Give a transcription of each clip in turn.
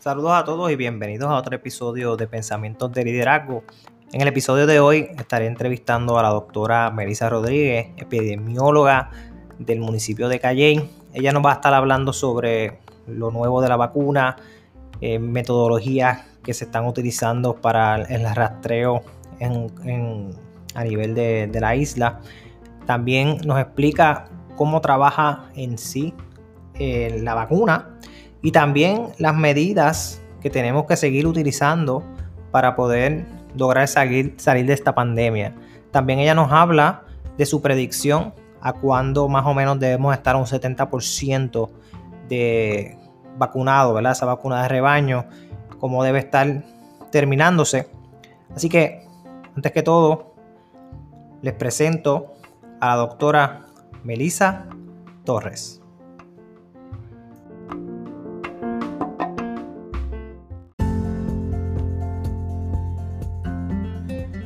Saludos a todos y bienvenidos a otro episodio de Pensamientos de Liderazgo. En el episodio de hoy estaré entrevistando a la doctora Melissa Rodríguez, epidemióloga del municipio de Calley. Ella nos va a estar hablando sobre lo nuevo de la vacuna, eh, metodologías que se están utilizando para el rastreo a nivel de, la isla. También nos explica cómo trabaja en sí eh, la vacuna y también las medidas que tenemos que seguir utilizando para poder lograr salir, salir de esta pandemia. También ella nos habla de su predicción a cuándo más o menos debemos estar a un 70% de vacunado, ¿verdad? Esa vacuna de rebaño, cómo debe estar terminándose. Así que, antes que todo, les presento a la doctora Melissa Torres.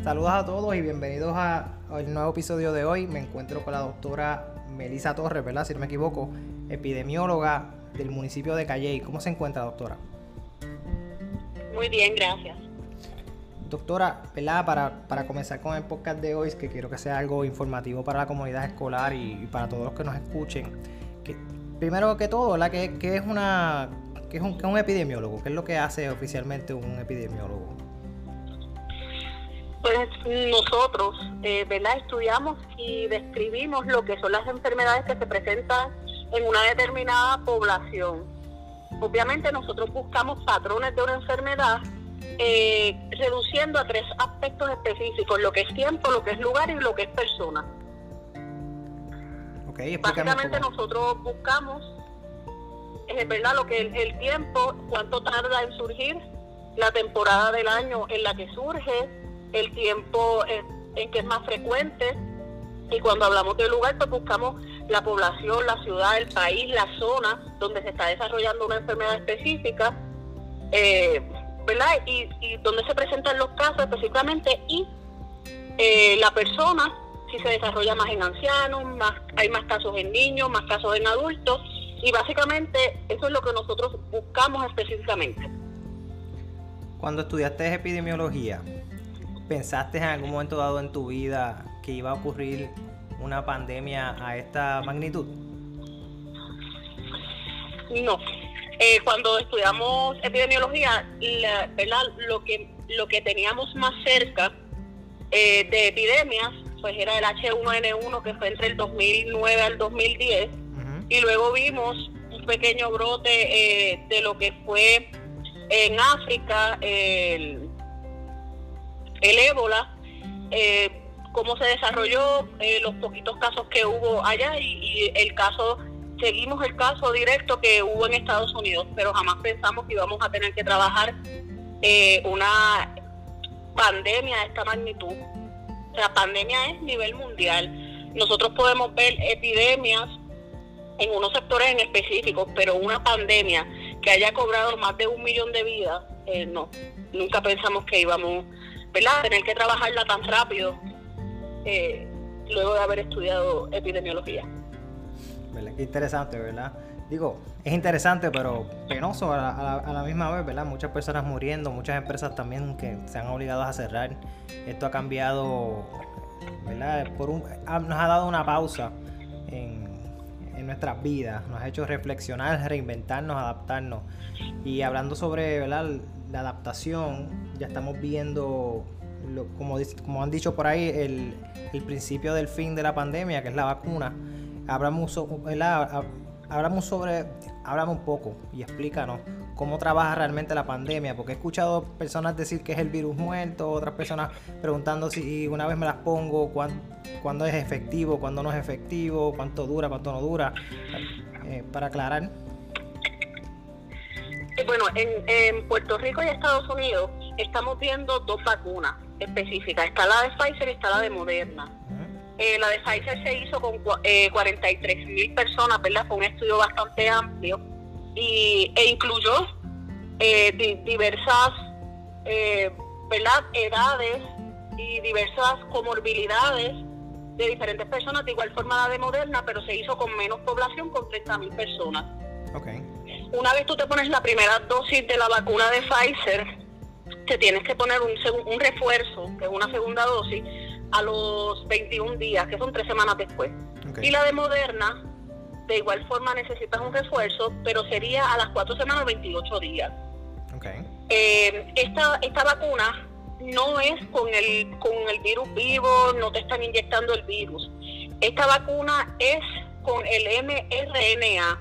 Saludos a todos y bienvenidos al nuevo episodio de hoy. Me encuentro con la doctora Melisa Torres, ¿verdad? Si no me equivoco, epidemióloga del municipio de Calley. ¿Cómo se encuentra, doctora? Muy bien, gracias. Doctora, ¿verdad? Para, comenzar con el podcast de hoy, que quiero que sea algo informativo para la comunidad escolar y, para todos los que nos escuchen. Que, primero que todo, ¿verdad? ¿Qué, es, una, qué es, un, qué es un epidemiólogo? ¿Qué es lo que hace oficialmente un epidemiólogo? Pues nosotros, eh, ¿verdad? Estudiamos y describimos lo que son las enfermedades que se presentan en una determinada población. Obviamente nosotros buscamos patrones de una enfermedad eh, reduciendo a tres aspectos específicos, lo que es tiempo, lo que es lugar y lo que es persona. Okay, Básicamente nosotros buscamos, es verdad, lo que el, el tiempo, cuánto tarda en surgir, la temporada del año en la que surge, el tiempo en, que es más frecuente. Y cuando hablamos de lugar, pues buscamos la población, la ciudad, el país, la zona donde se está desarrollando una enfermedad específica, eh, ¿verdad? Y, donde se presentan los casos específicamente y eh, la persona, si se desarrolla más en ancianos, más, hay más casos en niños, más casos en adultos. Y básicamente eso es lo que nosotros buscamos específicamente. Cuando estudiaste epidemiología, ¿Pensaste en algún momento dado en tu vida que iba a ocurrir una pandemia a esta magnitud? No. Eh, cuando estudiamos epidemiología, ¿verdad? Lo que lo que teníamos más cerca eh, de epidemias, pues era el H1N1 que fue entre el 2009 al 2010 y luego vimos un pequeño brote eh, de lo que fue en África el el ébola, eh, cómo se desarrolló, eh, los poquitos casos que hubo allá y, el caso, seguimos el caso directo que hubo en Estados Unidos, pero jamás pensamos que íbamos a tener que trabajar eh, una pandemia de esta magnitud. Sea, pandemia es nivel mundial. Nosotros podemos ver epidemias en unos sectores en específicos, pero una pandemia que haya cobrado más de un millón de vidas, no, nunca pensamos que íbamos ¿verdad? Tener que trabajarla tan rápido eh, luego de haber estudiado epidemiología. ¿Verdad? Qué interesante, ¿verdad? Digo, es interesante, pero penoso a la, misma vez, ¿verdad? Muchas personas muriendo, muchas empresas también que se han obligado a cerrar. Esto ha cambiado, ¿verdad? Por un, nos ha dado una pausa en, en nuestras vidas, nos ha hecho reflexionar, reinventarnos, adaptarnos. Y hablando sobre ¿verdad? la adaptación, ya estamos viendo, como, como han dicho por ahí, el, principio del fin de la pandemia, que es la vacuna. Hablamos, sobre, hablamos un poco y explícanos cómo trabaja realmente la pandemia, porque he escuchado personas decir que es el virus muerto, otras personas preguntando si una vez me las pongo, cuándo, es efectivo, cuándo no es efectivo, cuánto dura, cuánto no dura, eh, para aclarar. Bueno, en, Puerto Rico y Estados Unidos estamos viendo dos vacunas específicas. Está la de Pfizer y está la de Moderna. Eh, la de Pfizer se hizo con eh, 43 mil personas, ¿verdad? Fue un estudio bastante amplio y, e incluyó eh, diversas eh, ¿verdad? edades y diversas comorbilidades de diferentes personas, de igual forma la de Moderna, pero se hizo con menos población, con 30.000 personas. Okay. Una vez tú te pones la primera dosis de la vacuna de Pfizer, te tienes que poner un, un refuerzo, que es una segunda dosis, a los 21 días, que son tres semanas después. Y la de Moderna, de igual forma necesitas un refuerzo, pero sería a las cuatro semanas 28 días. Okay. Eh, esta, esta vacuna no es con el, con el virus vivo, no te están inyectando el virus. Esta vacuna es con el mRNA.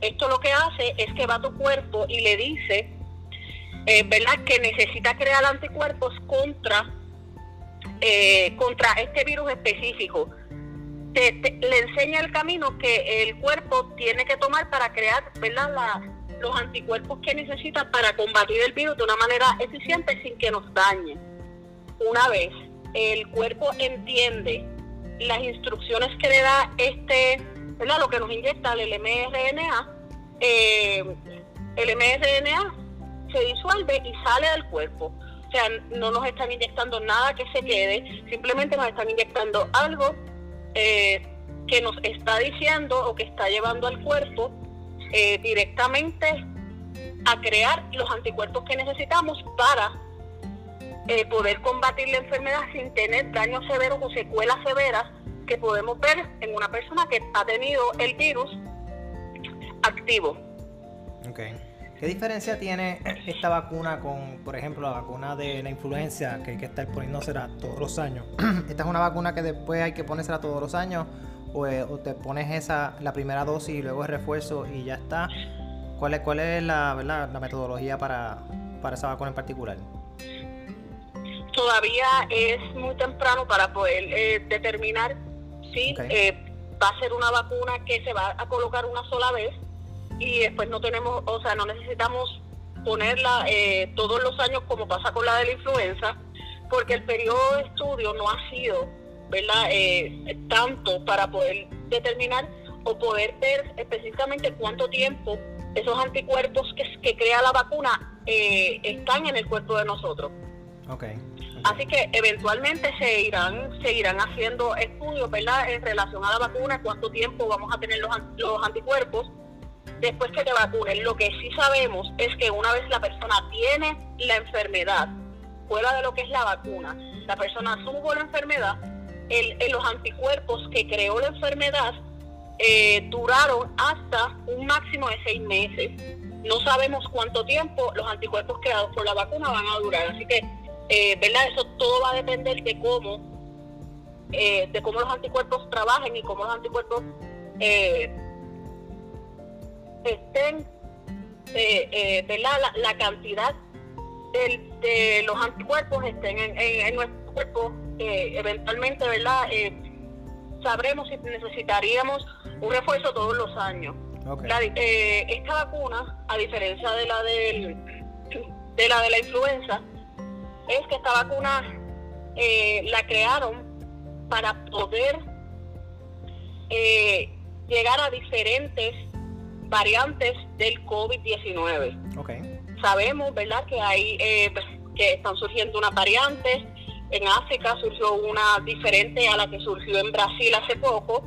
Esto lo que hace es que va a tu cuerpo y le dice, eh, ¿verdad?, que necesita crear anticuerpos contra, eh, contra este virus específico. le enseña el camino que el cuerpo tiene que tomar para crear, ¿verdad?, la, los anticuerpos que necesita para combatir el virus de una manera eficiente sin que nos dañe. Una vez el cuerpo entiende las instrucciones que le da este, ¿verdad? lo que nos inyecta el mRNA, eh, el mRNA se disuelve y sale del cuerpo. O sea, no nos están inyectando nada que se quede, simplemente nos están inyectando algo eh, que nos está diciendo o que está llevando al cuerpo eh, directamente a crear los anticuerpos que necesitamos para eh, poder combatir la enfermedad sin tener daños severos o secuelas severas que podemos ver en una persona que ha tenido el virus activo. Okay. ¿Qué diferencia tiene esta vacuna con, por ejemplo, la vacuna de la influencia que hay que estar poniéndosela todos los años? ¿Esta es una vacuna que después hay que ponérsela todos los años pues, o, te pones esa la primera dosis y luego el refuerzo y ya está. ¿Cuál es, cuál es la, ¿verdad? la metodología para, para esa vacuna en particular? Todavía es muy temprano para poder eh, determinar si eh, va a ser una vacuna que se va a colocar una sola vez y después no tenemos, o sea, no necesitamos ponerla eh, todos los años como pasa con la de la influenza, porque el periodo de estudio no ha sido ¿verdad? Eh, tanto para poder determinar o poder ver específicamente cuánto tiempo esos anticuerpos que, que crea la vacuna eh, están en el cuerpo de nosotros. Okay, Así que eventualmente se irán, se irán haciendo estudios ¿verdad? en relación a la vacuna, cuánto tiempo vamos a tener los, los anticuerpos después que te vacunen. Lo que sí sabemos es que una vez la persona tiene la enfermedad, fuera de lo que es la vacuna, la persona tuvo la enfermedad, el, los anticuerpos que creó la enfermedad eh, duraron hasta un máximo de seis meses. No sabemos cuánto tiempo los anticuerpos creados por la vacuna van a durar. Así que, eh, ¿verdad? Eso todo va a depender de cómo, eh, de cómo los anticuerpos trabajen y cómo los anticuerpos estén, ¿verdad? La, cantidad de, los anticuerpos estén en, en nuestro cuerpo eventualmente, ¿verdad? Eh, sabremos si necesitaríamos un refuerzo todos los años. Eh, esta vacuna, a diferencia de la del, de la de la influenza, es que esta vacuna eh, la crearon para poder llegar a diferentes variantes del COVID-19. Okay. Sabemos, ¿verdad?, que hay que están surgiendo unas variantes en África surgió una diferente a la que surgió en Brasil hace poco.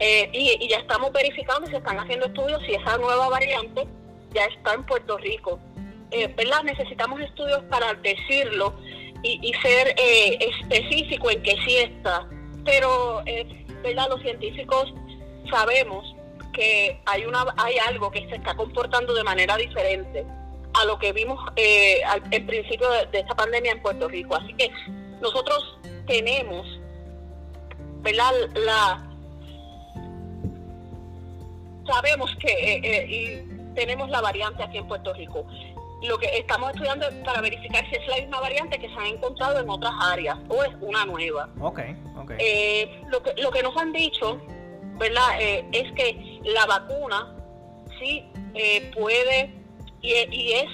Eh, y, ya estamos verificando y se están haciendo estudios si esa nueva variante ya está en Puerto Rico. Eh, ¿Verdad? Necesitamos estudios para decirlo y, ser eh, específico en que sí está. Pero, eh, ¿verdad? Los científicos sabemos que hay, una, hay algo que se está comportando de manera diferente a lo que vimos al, principio de, de esta pandemia en Puerto Rico. Así que nosotros tenemos, ¿verdad? La, sabemos que eh, eh, tenemos la variante aquí en Puerto Rico. Lo que estamos estudiando es para verificar si es la misma variante que se ha encontrado en otras áreas o es una nueva. Ok, ok. Eh, lo, que, lo que nos han dicho, ¿verdad? es que la vacuna sí puede y, y, es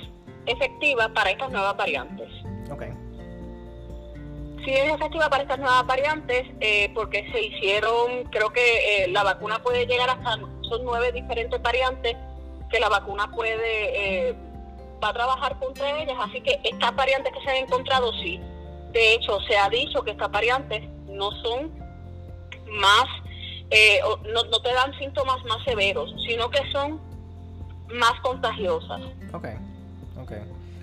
efectiva para estas nuevas variantes. Okay sí es efectiva para estas nuevas variantes eh, porque se hicieron, creo que eh, la vacuna puede llegar hasta, son nueve diferentes variantes que la vacuna puede, eh, va a trabajar contra ellas, así que estas variantes que se han encontrado sí. De hecho, se ha dicho que estas variantes no son más, eh, no, no te dan síntomas más severos, sino que son más contagiosas. Ok, ok.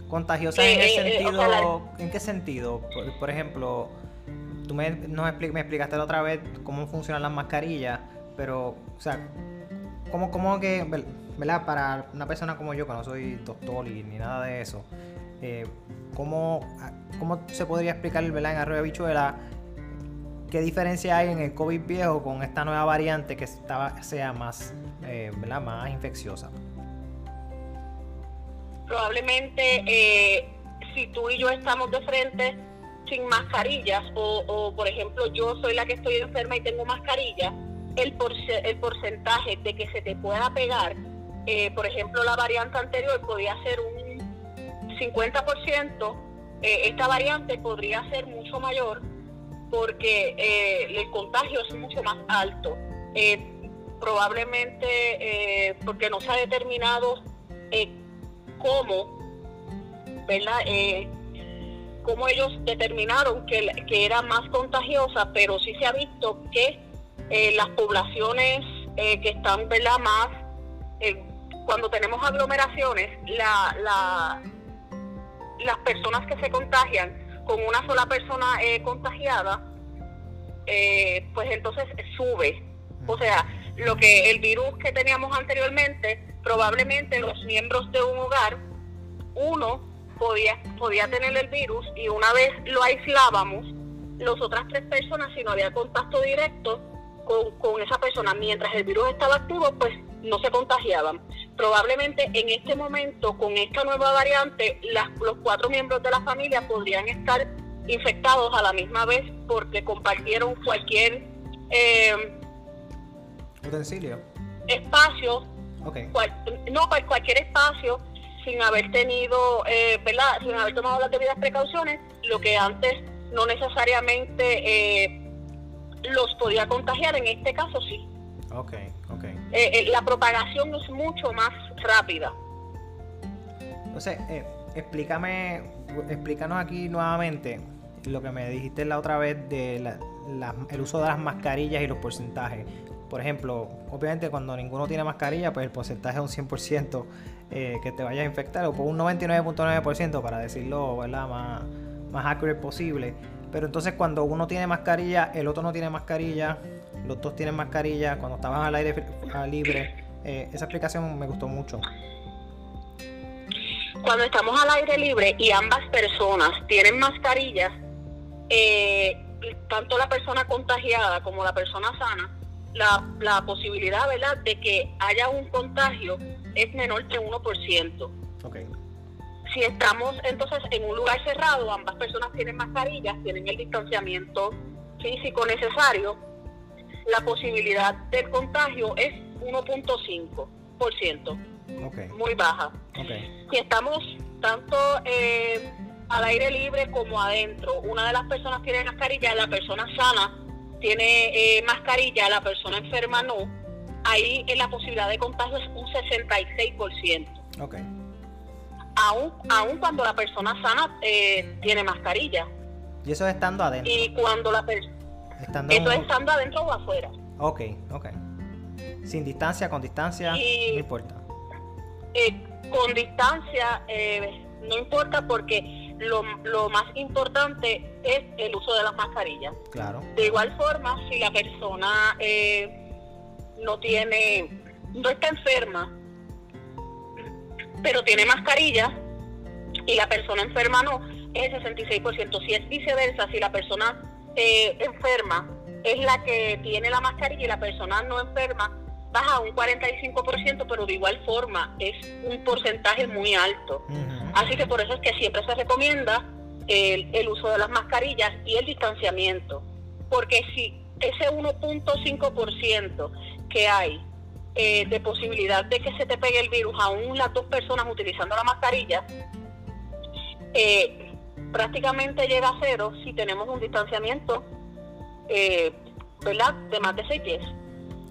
¿Contagiosas en, el eh, eh, sentido, ¿en qué sentido? Por, ejemplo, tú me, me explicaste la otra vez cómo funcionan las mascarillas, pero, o sea, ¿cómo, cómo que, ¿verdad? Para una persona como yo, que no soy doctor y ni nada de eso, eh, ¿cómo, ¿cómo, se podría explicar ¿verdad? en arroyo de bichuela qué diferencia hay en el COVID viejo con esta nueva variante que estaba, sea más, eh, más infecciosa? Probablemente eh, si tú y yo estamos de frente sin mascarillas o, por ejemplo yo soy la que estoy enferma y tengo mascarilla, el, el porcentaje de que se te pueda pegar, eh, por ejemplo la variante anterior podía ser un 50%, eh, esta variante podría ser mucho mayor porque eh, el contagio es mucho más alto. probablemente porque no se ha determinado cómo, ¿verdad? cómo ellos determinaron que, que era más contagiosa, pero sí se ha visto que eh, las poblaciones eh, que están ¿verdad? más, eh, cuando tenemos aglomeraciones, la, la, las personas que se contagian con una sola persona contagiada, pues entonces sube. O sea, lo que el virus que teníamos anteriormente, probablemente los miembros de un hogar, uno podía, podía tener el virus y una vez lo aislábamos, las otras tres personas, si no había contacto directo, con, esa persona mientras el virus estaba activo, pues no se contagiaban. Probablemente en este momento, con esta nueva variante, los cuatro miembros de la familia podrían estar infectados a la misma vez porque compartieron cualquier eh, utensilio, espacio, no cualquier espacio sin haber tenido, eh, ¿verdad? Sin haber tomado las debidas precauciones, lo que antes no necesariamente eh, los podía contagiar, en este caso sí. Ok, Eh, eh, la propagación es mucho más rápida. Entonces, eh, explícame, explícanos aquí nuevamente lo que me dijiste la otra vez de el uso de las mascarillas y los porcentajes. Por ejemplo, obviamente cuando ninguno tiene mascarilla, pues el porcentaje es un 100% que te vaya a infectar, o por un 99.9% para decirlo ¿verdad? Más, más accurate posible. Pero entonces cuando uno tiene mascarilla, el otro no tiene mascarilla, los dos tienen mascarilla, cuando estaban al aire libre, eh, esa explicación me gustó mucho. Cuando estamos al aire libre y ambas personas tienen mascarillas, eh, tanto la persona contagiada como la persona sana, la, la posibilidad ¿verdad? de que haya un contagio es menor que 1%. Okay si estamos entonces en un lugar cerrado, ambas personas tienen mascarillas, tienen el distanciamiento físico necesario, la posibilidad del contagio es 1.5%, okay. muy baja. Si estamos tanto eh, al aire libre como adentro, una de las personas tiene mascarilla, la persona sana tiene eh, mascarilla, la persona enferma no, ahí en la posibilidad de contagio es un 66%. Okay aún, aún cuando la persona sana eh, tiene mascarilla. Y eso es estando adentro. Y cuando la persona... Eso es estando adentro o afuera. Ok, ok. Sin distancia, con distancia, no importa. Eh, con distancia eh, no importa porque lo, lo, más importante es el uso de las mascarillas. Claro. De igual forma, si la persona no tiene, no está enferma, pero tiene mascarilla y la persona enferma no, es el 66%. Si es viceversa, si la persona eh, enferma es la que tiene la mascarilla y la persona no enferma, baja un 45%, pero de igual forma es un porcentaje muy alto. Así que por eso es que siempre se recomienda el, el uso de las mascarillas y el distanciamiento. Porque si ese 1.5% que hay eh, de posibilidad de que se te pegue el virus, aún las dos personas utilizando la mascarilla, eh, prácticamente llega a cero si tenemos un distanciamiento, eh, ¿verdad?, de más de seis pies.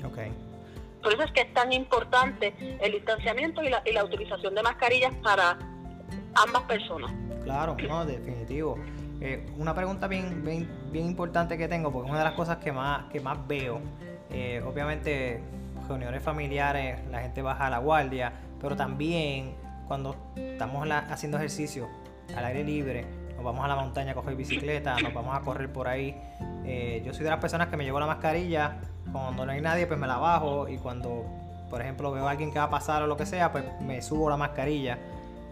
Okay. Por eso es que es tan importante el distanciamiento y la, y la utilización de mascarillas para ambas personas. Claro, no, definitivo. Eh, una pregunta bien, bien, importante que tengo, porque es una de las cosas que más, que más veo. Eh, obviamente, reuniones familiares, la gente baja a la guardia, pero también cuando estamos haciendo ejercicio al aire libre, nos vamos a la montaña a coger bicicleta, nos vamos a correr por ahí. Eh, yo soy de las personas que me llevo la mascarilla, cuando no hay nadie, pues me la bajo y cuando, por ejemplo, veo a alguien que va a pasar o lo que sea, pues me subo la mascarilla.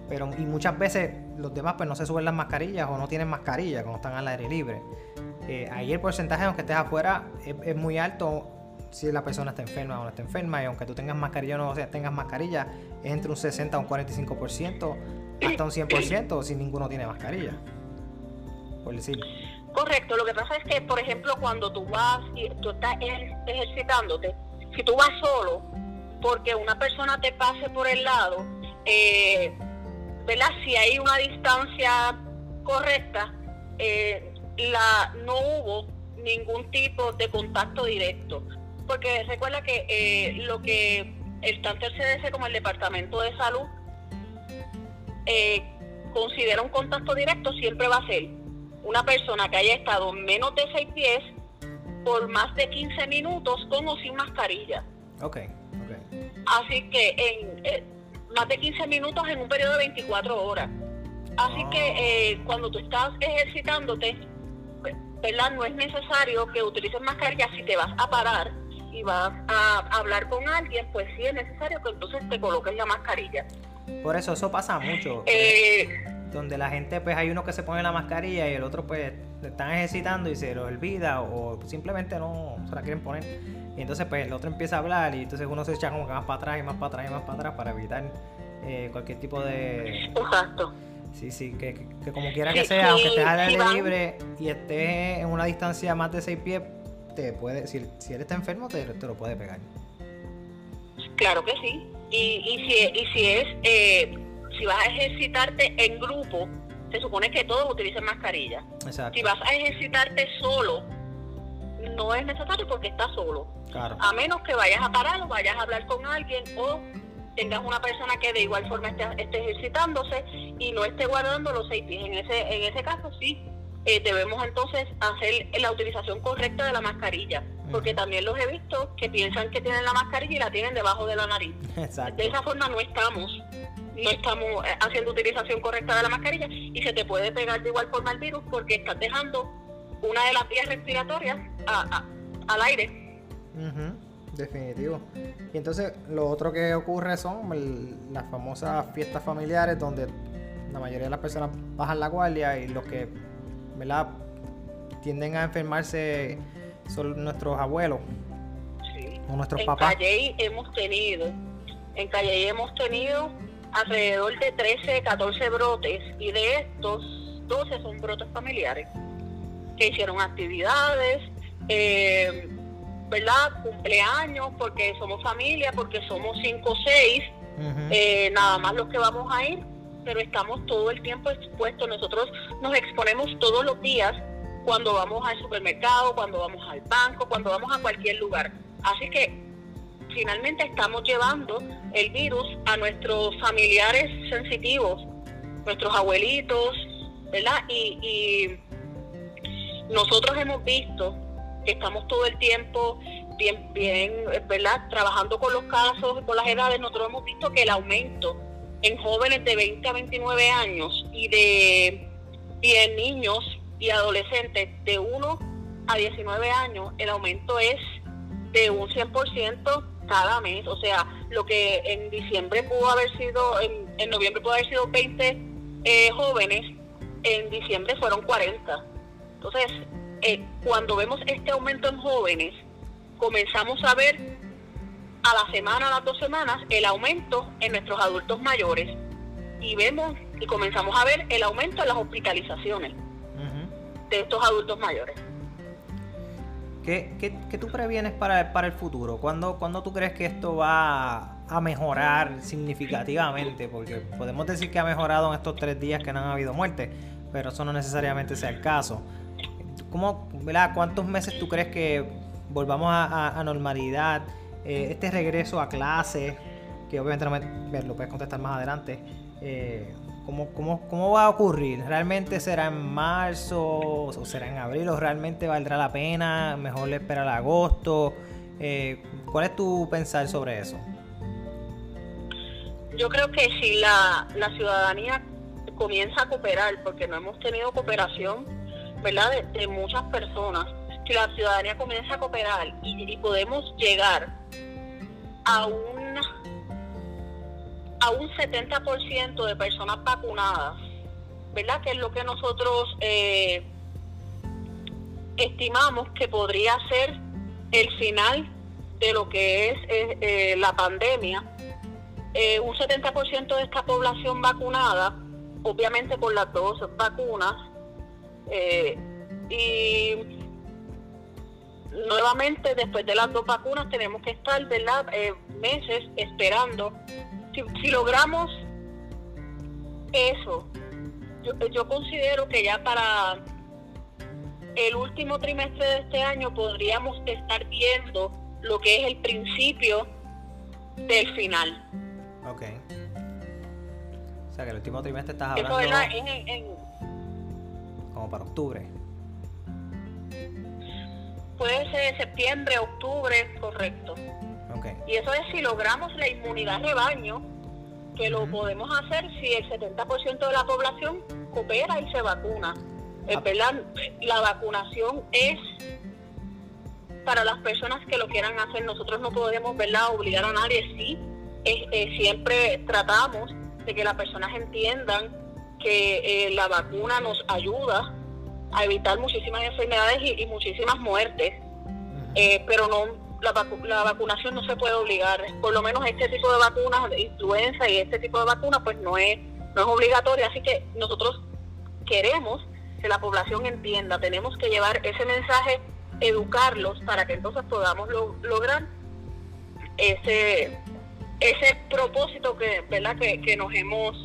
Pero, y muchas veces los demás pues no se suben las mascarillas o no tienen mascarilla cuando están al aire libre. Eh, ahí el porcentaje, aunque estés afuera, es, muy alto si la persona está enferma o no está enferma. Y aunque tú tengas mascarilla o no tengas mascarilla, es entre un 60 a un 45%, hasta un 100% si ninguno tiene mascarilla. Por decir. Correcto, lo que pasa es que, por ejemplo, cuando tú vas y tú estás ejercitándote, si tú vas solo, porque una persona te pase por el lado, eh, ¿verdad? Si hay una distancia correcta, eh, la, no hubo ningún tipo de contacto directo. Porque recuerda que eh, lo que el tanto el CDC como el Departamento de Salud eh, considera un contacto directo siempre va a ser una persona que haya estado menos de 6 pies por más de 15 minutos con o sin mascarilla. Ok, Así que en, más de 15 minutos en un periodo de 24 horas. Así que ah. eh, cuando tú estás ejercitándote, ¿verdad? No es necesario que utilices mascarilla si te vas a parar y vas a hablar con alguien, pues sí es necesario que entonces te coloques la mascarilla. Por eso eso pasa mucho. Eh, donde la gente, pues hay uno que se pone la mascarilla y el otro pues están ejercitando y se lo olvida o simplemente no se la quieren poner. Y entonces pues el otro empieza a hablar y entonces uno se echa como que más para atrás y más para atrás y más para atrás para evitar eh, cualquier tipo de... Exacto. Sí, sí, que, como quiera que sea, aunque estés al aire libre y estés en una distancia más de 6 pies, te puede, si, si él está enfermo, te, te, lo puede pegar. Claro que sí. Y, y, si, y si es, eh, si vas a ejercitarte en grupo, se supone que todos utilicen mascarilla. Exacto. Si vas a ejercitarte solo, no es necesario porque estás solo. A menos que vayas a parar o vayas a hablar con alguien o tengas una persona que de igual forma esté, ejercitándose y no esté guardando los seis pies. En ese, en ese caso sí, eh, debemos entonces hacer la utilización correcta de la mascarilla, porque también los he visto que piensan que tienen la mascarilla y la tienen debajo de la nariz. De esa forma no estamos, no estamos eh, haciendo utilización correcta de la mascarilla y se te puede pegar de igual forma el virus porque estás dejando una de las vías respiratorias al aire. Definitivo. Y entonces lo otro que ocurre son las famosas fiestas familiares donde la mayoría de las personas bajan la guardia y los que ¿verdad? tienden a enfermarse son nuestros abuelos o nuestros papás. En Calle hemos tenido, en Calle hemos tenido alrededor de 13, 14 brotes y de estos 12 son brotes familiares que hicieron actividades, eh, ¿verdad? Cumpleaños, porque somos familia, porque somos cinco o seis, eh, nada más los que vamos a ir, pero estamos todo el tiempo expuestos. Nosotros nos exponemos todos los días cuando vamos al supermercado, cuando vamos al banco, cuando vamos a cualquier lugar. Así que finalmente estamos llevando el virus a nuestros familiares sensitivos, nuestros abuelitos, ¿verdad? y nosotros hemos visto que estamos todo el tiempo bien, bien, ¿verdad? Trabajando con los casos, con las edades, nosotros hemos visto que el aumento en jóvenes de 20 a 29 años y de en niños y adolescentes de 1 a 19 años, el aumento es de un 100% cada mes. O sea, lo que en diciembre pudo haber sido, en, noviembre pudo haber sido 20 eh, jóvenes, en diciembre fueron 40. Entonces, eh, cuando vemos este aumento en jóvenes, comenzamos a ver a la semana, a las dos semanas, el aumento en nuestros adultos mayores. Y vemos y comenzamos a ver el aumento en las hospitalizaciones de estos adultos mayores. ¿Qué, qué, tú previenes para, para el futuro? ¿Cuándo, ¿Cuándo tú crees que esto va a mejorar significativamente? Porque podemos decir que ha mejorado en estos tres días que no han habido muertes, pero eso no necesariamente sea el caso. ¿Cómo, ¿Cuántos meses tú crees que volvamos a, normalidad? Eh, este regreso a clase, que obviamente no me, lo puedes contestar más adelante. Eh, ¿Cómo, cómo, cómo va a ocurrir? ¿Realmente será en marzo o será en abril o realmente valdrá la pena? ¿Mejor le esperar a agosto? Eh, ¿Cuál es tu pensar sobre eso? Yo creo que si la, la ciudadanía comienza a cooperar, porque no hemos tenido cooperación, ¿verdad?, de, muchas personas, si la ciudadanía comienza a cooperar y, podemos llegar a un a un 70% de personas vacunadas, ¿verdad? Que es lo que nosotros eh, estimamos que podría ser el final de lo que es eh, eh, la pandemia. un 70% de esta población vacunada, obviamente con las dos vacunas, y nuevamente después de las dos vacunas tenemos que estar, ¿verdad? meses esperando si, logramos eso, yo, considero que ya para el último trimestre de este año podríamos estar viendo lo que es el principio del final. Ok. O sea que el último trimestre estás hablando... Eso como para octubre. Puede ser septiembre, octubre, correcto. Y eso es si logramos la inmunidad rebaño, que lo podemos hacer si el 70% de la población coopera y se vacuna. Es ah. verdad, la vacunación es para las personas que lo quieran hacer. Nosotros no podemos ¿verdad? obligar a nadie. Sí, eh, siempre tratamos de que las personas entiendan que eh, la vacuna nos ayuda a evitar muchísimas enfermedades y, muchísimas muertes, eh, pero no la, vacunación no se puede obligar. Por lo menos este tipo de vacunas, de influenza y este tipo de vacunas, pues no es, no es obligatoria. Así que nosotros queremos que la población entienda, tenemos que llevar ese mensaje, educarlos para que entonces podamos lograr ese ese propósito que verdad que, que nos hemos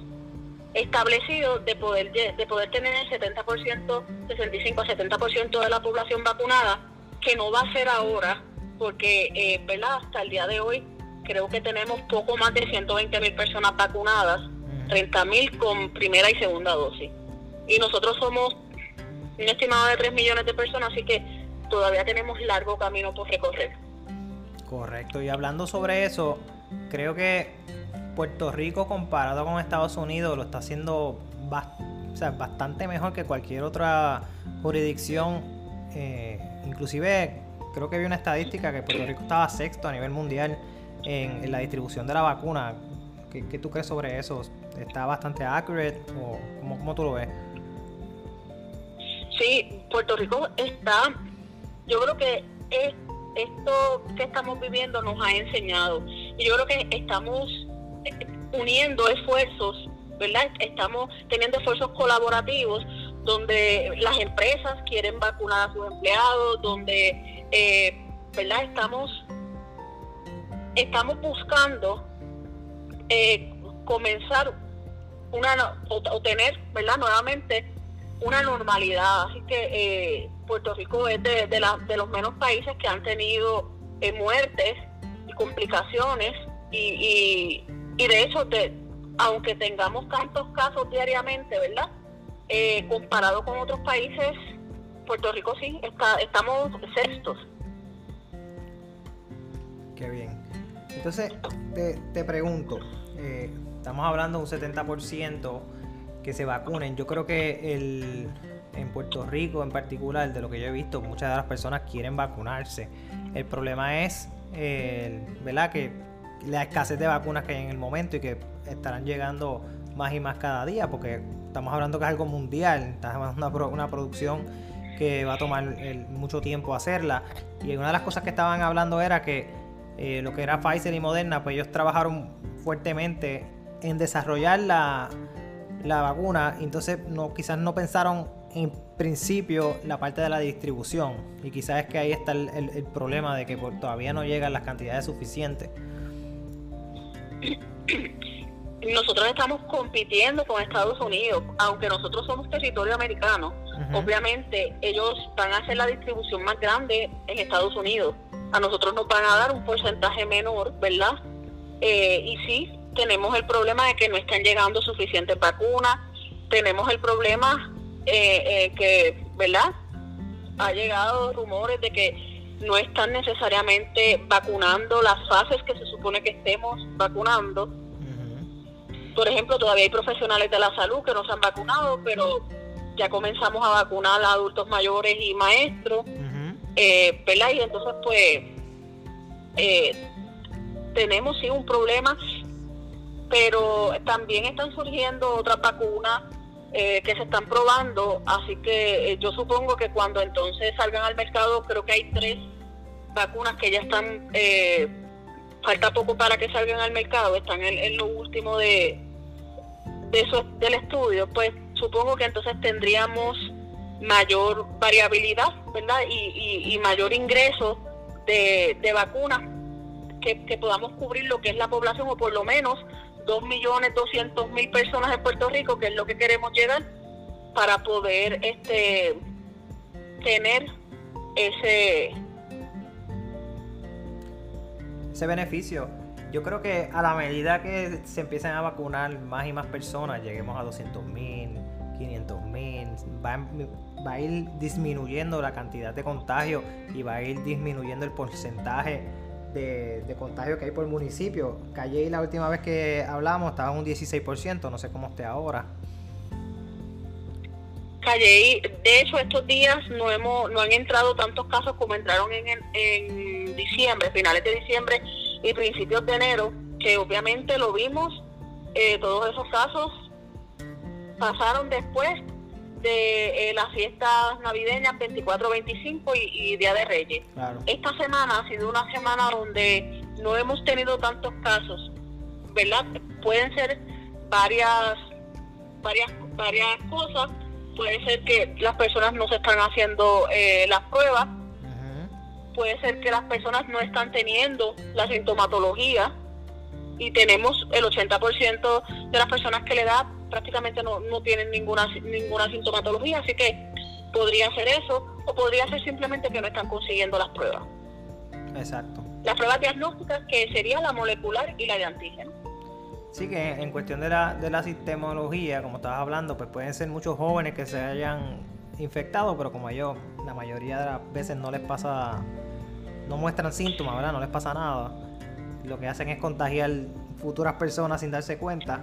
establecido de poder de poder tener el 70%, 65 a 70% de la población vacunada, que no va a ser ahora, porque, eh, ¿verdad? Hasta el día de hoy creo que tenemos poco más de 120 mil personas vacunadas, 30 mil con primera y segunda dosis. Y nosotros somos un estimado de 3 millones de personas, así que todavía tenemos largo camino por recorrer. Correcto, y hablando sobre eso, creo que Puerto Rico comparado con Estados Unidos lo está haciendo bastante mejor que cualquier otra jurisdicción, eh, inclusive creo que vi una estadística que Puerto Rico estaba sexto a nivel mundial en, la distribución de la vacuna. ¿Qué, tú crees sobre eso? ¿Está bastante accurate o cómo, tú lo ves? Sí, Puerto Rico está, yo creo que es, esto que estamos viviendo nos ha enseñado y yo creo que estamos eh, uniendo esfuerzos, ¿verdad? Estamos teniendo esfuerzos colaborativos donde las empresas quieren vacunar a sus empleados, donde eh, ¿verdad? Estamos, estamos buscando eh, comenzar una o, tener, ¿verdad? Nuevamente una normalidad. Así que eh, Puerto Rico es de, de, los menos países que han tenido eh, muertes y complicaciones y, y, de hecho, aunque tengamos tantos casos diariamente, ¿verdad? comparado con otros países, Puerto Rico sí, está, estamos sextos. Qué bien. Entonces, te, pregunto, eh, estamos hablando de un 70% que se vacunen. Yo creo que el, en Puerto Rico en particular, de lo que yo he visto, muchas de las personas quieren vacunarse. El problema es, ¿verdad? Que la escasez de vacunas que hay en el momento y que estarán llegando más y más cada día, porque estamos hablando que es algo mundial, estamos hablando de una producción que va a tomar mucho tiempo hacerla. Y una de las cosas que estaban hablando era que eh, lo que era Pfizer y Moderna, pues ellos trabajaron fuertemente en desarrollar la, la vacuna, entonces no, quizás no pensaron en principio la parte de la distribución y quizás es que ahí está el, el problema de que todavía no llegan las cantidades suficientes. Nosotros estamos compitiendo con Estados Unidos, aunque nosotros somos territorio americano, obviamente ellos van a hacer la distribución más grande en Estados Unidos. A nosotros nos van a dar un porcentaje menor, ¿verdad? Eh, y sí, tenemos el problema de que no están llegando suficientes vacunas, tenemos el problema eh, eh, que, ¿verdad? Ha llegado rumores de que no están necesariamente vacunando las fases que se supone que estemos vacunando. Por ejemplo, todavía hay profesionales de la salud que no se han vacunado, pero ya comenzamos a vacunar a adultos mayores y maestros, eh, ¿verdad? Y entonces, pues, eh, tenemos sí un problema, pero también están surgiendo otras vacunas eh, que se están probando, así que eh, yo supongo que cuando entonces salgan al mercado, creo que hay tres vacunas que ya están, eh, falta poco para que salgan al mercado, están en, lo último de, de eso, del estudio, pues supongo que entonces tendríamos mayor variabilidad, ¿verdad? Y, y, mayor ingreso de, de vacunas que, que podamos cubrir lo que es la población o por lo menos 2.200.000 personas en Puerto Rico, que es lo que queremos llegar, para poder este tener ese ese beneficio. Yo creo que a la medida que se empiecen a vacunar más y más personas, lleguemos a 200.000, 500.000, va, va a ir disminuyendo la cantidad de contagios y va a ir disminuyendo el porcentaje de, contagio que hay por municipio. Calle la última vez que hablamos estaba en un 16%, no sé cómo esté ahora. Calle, de hecho estos días no hemos no han entrado tantos casos como entraron en, en diciembre, finales de diciembre y principios de enero, que obviamente lo vimos, eh, todos esos casos pasaron después de eh, las fiestas navideñas 24-25 y, Día de Reyes. Esta semana ha sido una semana donde no hemos tenido tantos casos, ¿verdad? Pueden ser varias, varias, varias cosas. Puede ser que las personas no se están haciendo eh, las pruebas. Puede ser que las personas no están teniendo la sintomatología y tenemos el 80% de las personas que le da prácticamente no, no tienen ninguna, ninguna sintomatología, así que podría ser eso o podría ser simplemente que no están consiguiendo las pruebas. Exacto. Las pruebas diagnósticas que sería la molecular y la de antígeno. Sí, que en cuestión de la, de la sistemología, como estabas hablando, pues pueden ser muchos jóvenes que se hayan infectado, pero como yo, la mayoría de las veces no les pasa, no muestran síntomas, ¿verdad? No les pasa nada. Lo que hacen es contagiar futuras personas sin darse cuenta.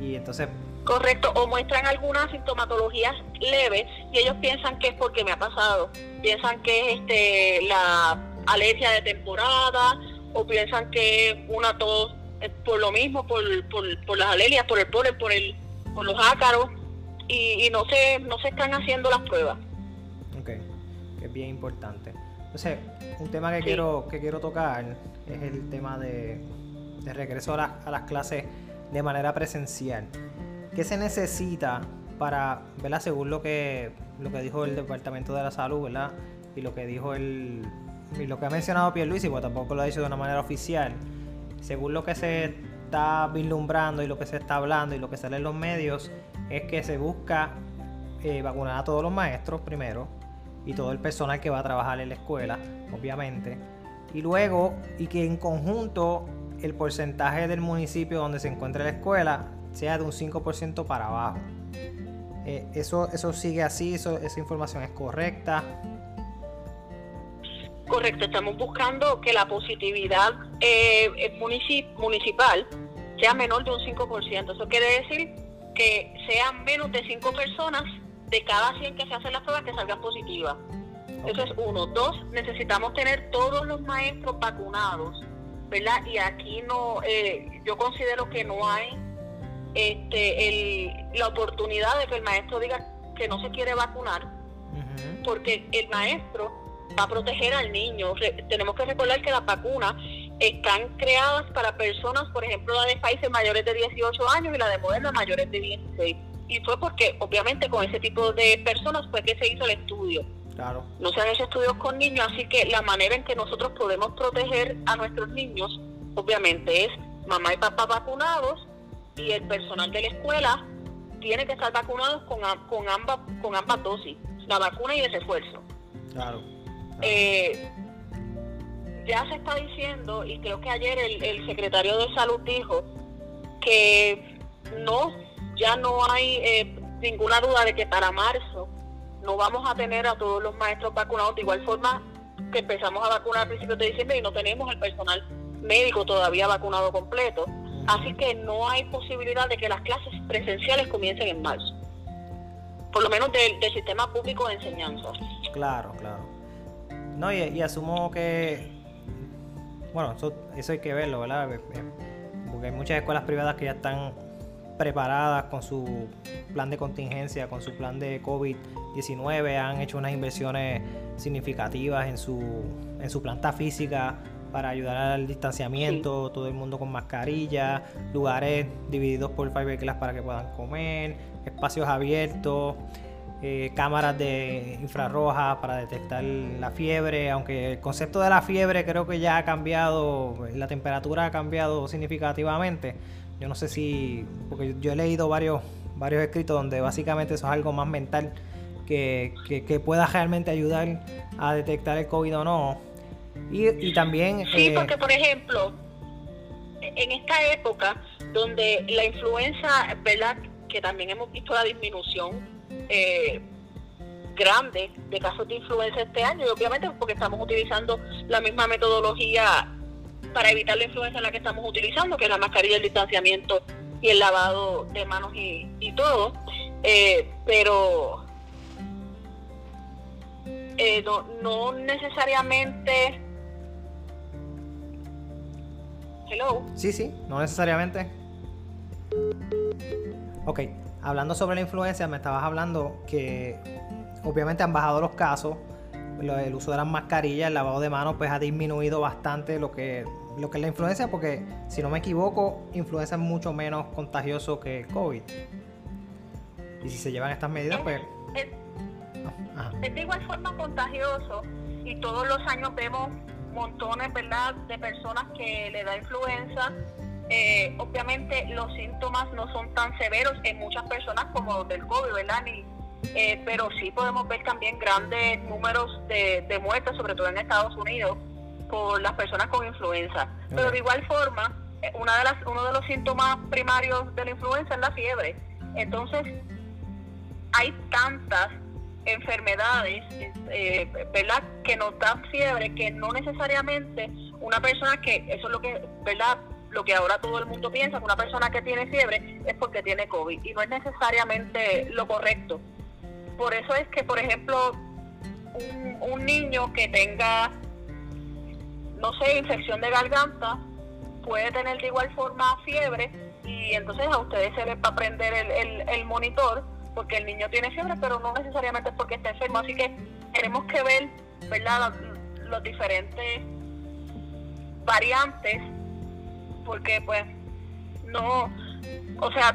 Y entonces Correcto, o muestran algunas sintomatologías leves y ellos piensan que es porque me ha pasado. Piensan que es este, la alergia de temporada o piensan que es una tos por lo mismo, por, por, las alergias, por el polen, por, el, por los ácaros y, no, se, no se están haciendo las pruebas. Ok, es bien importante. Entonces, un tema que, quiero, que quiero tocar es el tema de, de regreso a, a las clases de manera presencial. ¿Qué se necesita para, ¿verdad? Según lo que, lo que dijo el Departamento de la Salud, ¿verdad? Y lo que dijo el, y lo que ha mencionado Pierluisi, pues tampoco lo ha dicho de una manera oficial. Según lo que se está vislumbrando y lo que se está hablando y lo que sale en los medios, es que se busca eh, vacunar a todos los maestros primero y todo el personal que va a trabajar en la escuela, obviamente. Y luego, y que en conjunto el porcentaje del municipio donde se encuentra la escuela sea de un 5% para abajo. Eh, eso, ¿Eso sigue así? Eso, ¿Esa información es correcta? Correcto, estamos buscando que la positividad eh, municipal sea menor de un 5%. Eso quiere decir que sean menos de 5 personas de cada 100 que se hacen las pruebas que salgan positivas. Eso es uno. Dos, necesitamos tener todos los maestros vacunados, ¿verdad? Y aquí no, eh, yo considero que no hay este, el, la oportunidad de que el maestro diga que no se quiere vacunar, porque el maestro va a proteger al niño. tenemos que recordar que las vacunas están creadas para personas, por ejemplo, la de Pfizer mayores de 18 años y la de Moderna mayores de 16. Y fue porque, obviamente, con ese tipo de personas fue que se hizo el estudio. Claro. No se han hecho estudios con niños, así que la manera en que nosotros podemos proteger a nuestros niños, obviamente, es mamá y papá vacunados y el personal de la escuela tiene que estar vacunados con, con, ambas, con ambas dosis, la vacuna y el refuerzo. Claro. Eh, ya se está diciendo, y creo que ayer el, secretario de salud dijo que no, ya no hay eh, ninguna duda de que para marzo no vamos a tener a todos los maestros vacunados de igual forma que empezamos a vacunar a principios de diciembre y no tenemos el personal médico todavía vacunado completo. Así que no hay posibilidad de que las clases presenciales comiencen en marzo. Por lo menos del, sistema público de enseñanza. Claro, claro. No, y, asumo que, bueno, eso, eso hay que verlo, ¿verdad? Eh, eh, porque hay muchas escuelas privadas que ya están preparadas con su plan de contingencia, con su plan de COVID-19, han hecho unas inversiones significativas en su, en su planta física para ayudar al distanciamiento, todo el mundo con mascarilla, lugares divididos por fiberglass para que puedan comer, espacios abiertos, eh, cámaras de infrarroja para detectar la fiebre, aunque el concepto de la fiebre creo que ya ha cambiado, la temperatura ha cambiado significativamente. Yo no sé si, porque yo he leído varios, varios escritos donde básicamente eso es algo más mental que, que pueda realmente ayudar a detectar el COVID o no y, también... Sí, eh, porque por ejemplo, en esta época donde la influenza, ¿verdad? Que también hemos visto la disminución eh, grande de casos de influenza este año, y obviamente porque estamos utilizando la misma metodología para evitar la influenza en la que estamos utilizando, que es la mascarilla, el distanciamiento y el lavado de manos y, todo. Eh, pero no, no necesariamente Hello. Sí, sí, no necesariamente. Ok, hablando sobre la influencia, me estabas hablando que obviamente han bajado los casos, el uso de las mascarillas, el lavado de manos, pues ha disminuido bastante lo que, lo que es la influencia, porque si no me equivoco, influenza es mucho menos contagioso que COVID. Y si se llevan estas medidas, pues... es de igual forma contagioso y todos los años vemos montones, ¿verdad?, de personas que le da influenza. Eh, obviamente los síntomas no son tan severos en muchas personas como los del COVID, ¿verdad? Ni, eh, pero sí podemos ver también grandes números de, de muertes, sobre todo en Estados Unidos, por las personas con influenza. Pero de igual forma, eh, una de las, uno de los síntomas primarios de la influenza es la fiebre. Entonces, hay tantas enfermedades, eh, ¿verdad? Que nos dan fiebre, que no necesariamente una persona que, eso es lo que, ¿verdad? Lo que ahora todo el mundo piensa, que una persona que tiene fiebre es porque tiene COVID y no es necesariamente lo correcto. Por eso es que, por ejemplo, un, niño que tenga, no sé, infección de garganta, puede tener de igual forma fiebre y entonces a ustedes se les va a prender el, el, el monitor porque el niño tiene fiebre, pero no necesariamente es porque está enfermo. Así que tenemos que ver, ¿verdad?, los, diferentes variantes, porque pues no, o sea,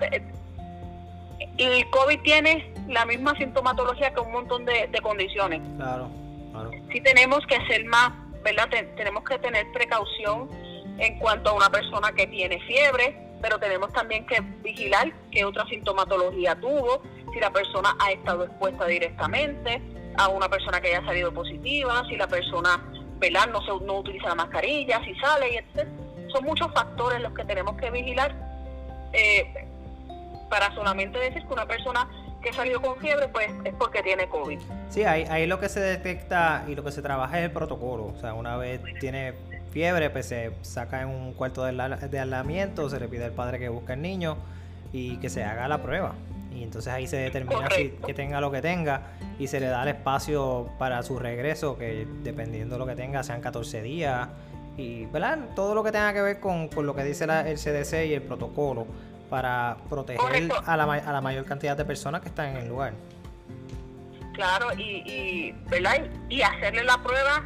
el COVID tiene la misma sintomatología que un montón de, condiciones. Claro, claro. Sí tenemos que ser más, ¿verdad? tenemos que tener precaución en cuanto a una persona que tiene fiebre, pero tenemos también que vigilar qué otra sintomatología tuvo, si la persona ha estado expuesta directamente a una persona que haya salido positiva, si la persona ¿verdad? No, se, no utiliza la mascarilla, si sale, y etc. Son muchos factores los que tenemos que vigilar eh, para solamente decir que una persona que ha salido con fiebre, pues es porque tiene COVID. Sí, ahí, ahí lo que se detecta y lo que se trabaja es el protocolo. O sea, una vez tiene fiebre, pues se saca en un cuarto de, de aislamiento, se le pide al padre que busque al niño y que se haga la prueba y entonces ahí se determina si, que tenga lo que tenga y se le da el espacio para su regreso, que dependiendo de lo que tenga, sean 14 días y ¿verdad? todo lo que tenga que ver con, lo que dice el CDC y el protocolo para proteger a la, a la mayor cantidad de personas que están en el lugar. Claro, y, y, ¿verdad? y hacerle la prueba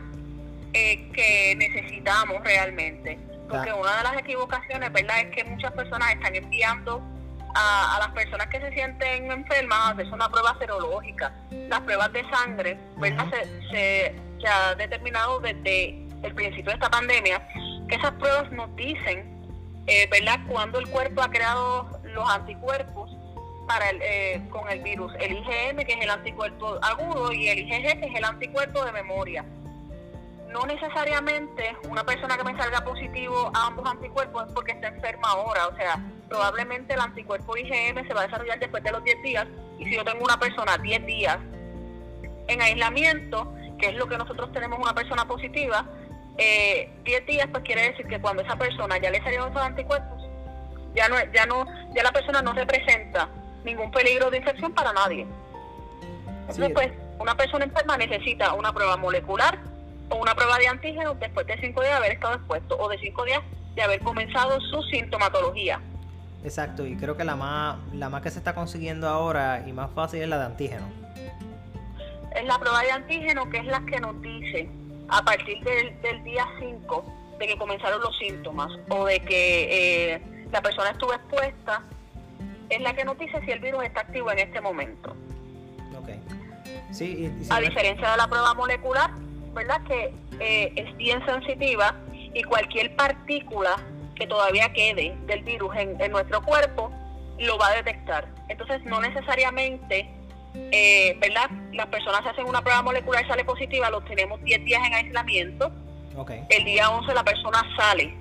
eh, que necesitamos realmente. Porque una de las equivocaciones, ¿verdad? Es que muchas personas están enviando a, las personas que se sienten enfermas a hacerse una prueba serológica. Las pruebas de sangre, ¿verdad? se, se, ha determinado desde el principio de esta pandemia que esas pruebas nos dicen, eh, ¿verdad?, cuando el cuerpo ha creado los anticuerpos para el, eh, con el virus. El IgM, que es el anticuerpo agudo, y el IgG, que es el anticuerpo de memoria. No necesariamente una persona que me salga positivo a ambos anticuerpos es porque está enferma ahora. O sea, probablemente el anticuerpo IgM se va a desarrollar después de los 10 días. Y si yo tengo una persona 10 días en aislamiento, que es lo que nosotros tenemos una persona positiva, eh, 10 días pues quiere decir que cuando esa persona ya le salieron esos anticuerpos, ya no, ya no, ya la persona no representa ningún peligro de infección para nadie. Entonces, pues, una persona enferma necesita una prueba molecular o una prueba de antígeno después de 5 días de haber estado expuesto o de 5 días de haber comenzado su sintomatología. Exacto, y creo que la más, la más que se está consiguiendo ahora y más fácil es la de antígeno. Es la prueba de antígeno que es la que nos dice a partir del, del día 5 de que comenzaron los síntomas o de que eh, la persona estuvo expuesta, es la que nos dice si el virus está activo en este momento. Okay. Sí, a diferencia de la prueba molecular, ¿verdad? Que eh, es bien sensitiva y cualquier partícula que todavía quede del virus en, nuestro cuerpo lo va a detectar. Entonces, no necesariamente, eh, ¿verdad? Las personas hacen una prueba molecular y sale positiva, los tenemos 10 días en aislamiento. Okay. El día 11 la persona sale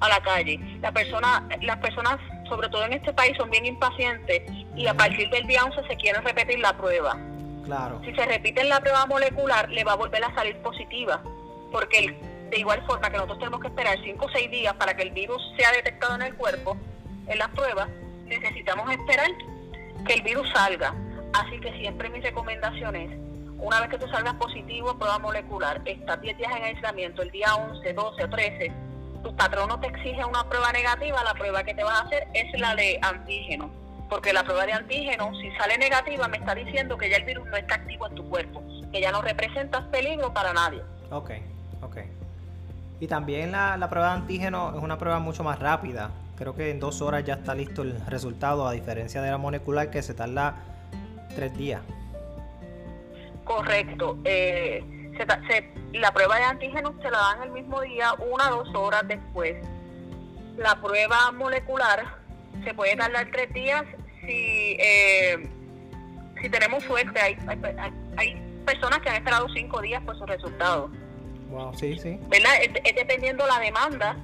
a la calle. La persona, las personas, sobre todo en este país, son bien impacientes y a partir del día 11 se quiere repetir la prueba. Claro. Si se repite la prueba molecular, le va a volver a salir positiva, porque de igual forma que nosotros tenemos que esperar 5 o 6 días para que el virus sea detectado en el cuerpo, en las pruebas, necesitamos esperar que el virus salga. Así que siempre mi recomendación es, una vez que tú salgas positivo en prueba molecular, estás 10 días en aislamiento, el día 11, 12 o 13, tu patrono te exige una prueba negativa, la prueba que te vas a hacer es la de antígeno. Porque la prueba de antígeno, si sale negativa, me está diciendo que ya el virus no está activo en tu cuerpo, que ya no representas peligro para nadie. Ok, ok. Y también la, la prueba de antígeno es una prueba mucho más rápida. Creo que en dos horas ya está listo el resultado, a diferencia de la molecular que se tarda tres días. Correcto. Eh, la prueba de antígeno se la dan el mismo día, una o dos horas después. La prueba molecular se puede tardar tres días si, eh, si tenemos suerte. Hay, hay, personas que han esperado cinco días por su resultado. Wow, sí, sí. ¿Verdad? Es, dependiendo la demanda